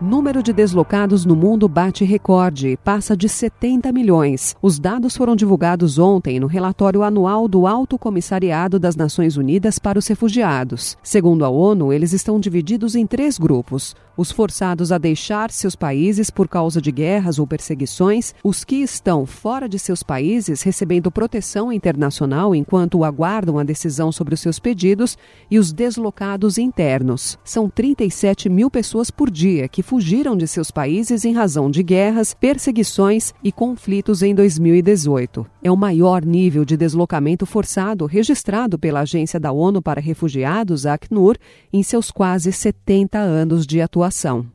Número de deslocados no mundo bate recorde, passa de 70 milhões. Os dados foram divulgados ontem no relatório anual do Alto Comissariado das Nações Unidas para os Refugiados. Segundo a ONU, eles estão divididos em três grupos: os forçados a deixar seus países por causa de guerras ou perseguições, os que estão fora de seus países recebendo proteção internacional enquanto aguardam a decisão sobre os seus pedidos e os deslocados internos. São 37 mil pessoas por dia que fugiram de seus países em razão de guerras, perseguições e conflitos em 2018. É o maior nível de deslocamento forçado registrado pela Agência da ONU para Refugiados, ACNUR, em seus quase 70 anos de atuação.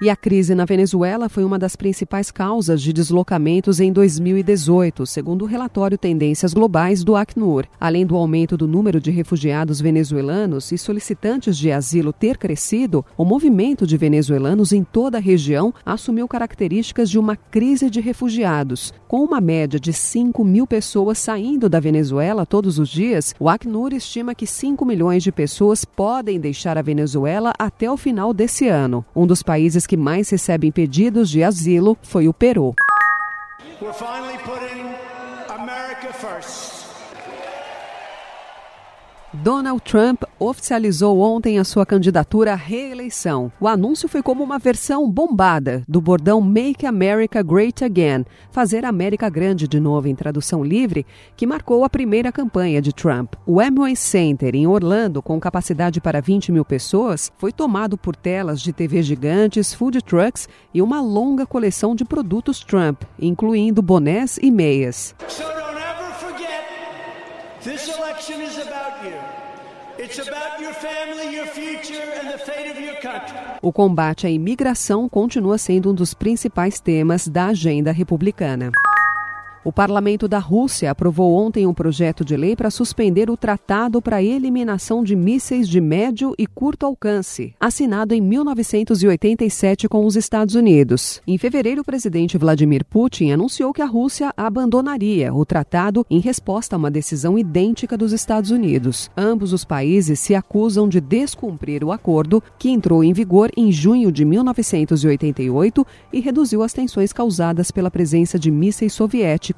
E a crise na Venezuela foi uma das principais causas de deslocamentos em 2018, segundo o relatório Tendências Globais do Acnur. Além do aumento do número de refugiados venezuelanos e solicitantes de asilo ter crescido, o movimento de venezuelanos em toda a região assumiu características de uma crise de refugiados. Com uma média de 5 mil pessoas saindo da Venezuela todos os dias, o Acnur estima que 5 milhões de pessoas podem deixar a Venezuela até o final desse ano. Um dos países que mais recebem pedidos de asilo foi o Peru. We're finally putting America first. Donald Trump oficializou ontem a sua candidatura à reeleição. O anúncio foi como uma versão bombada do bordão Make America Great Again, fazer a América grande de novo em tradução livre, que marcou a primeira campanha de Trump. O Amway Center em Orlando, com capacidade para 20 mil pessoas, foi tomado por telas de TV gigantes, food trucks e uma longa coleção de produtos Trump, incluindo bonés e meias. This election is about you. O combate à imigração continua sendo um dos principais temas da agenda republicana. O parlamento da Rússia aprovou ontem um projeto de lei para suspender o Tratado para a Eliminação de Mísseis de Médio e Curto Alcance, assinado em 1987 com os Estados Unidos. Em fevereiro, o presidente Vladimir Putin anunciou que a Rússia abandonaria o tratado em resposta a uma decisão idêntica dos Estados Unidos. Ambos os países se acusam de descumprir o acordo, que entrou em vigor em junho de 1988 e reduziu as tensões causadas pela presença de mísseis soviéticos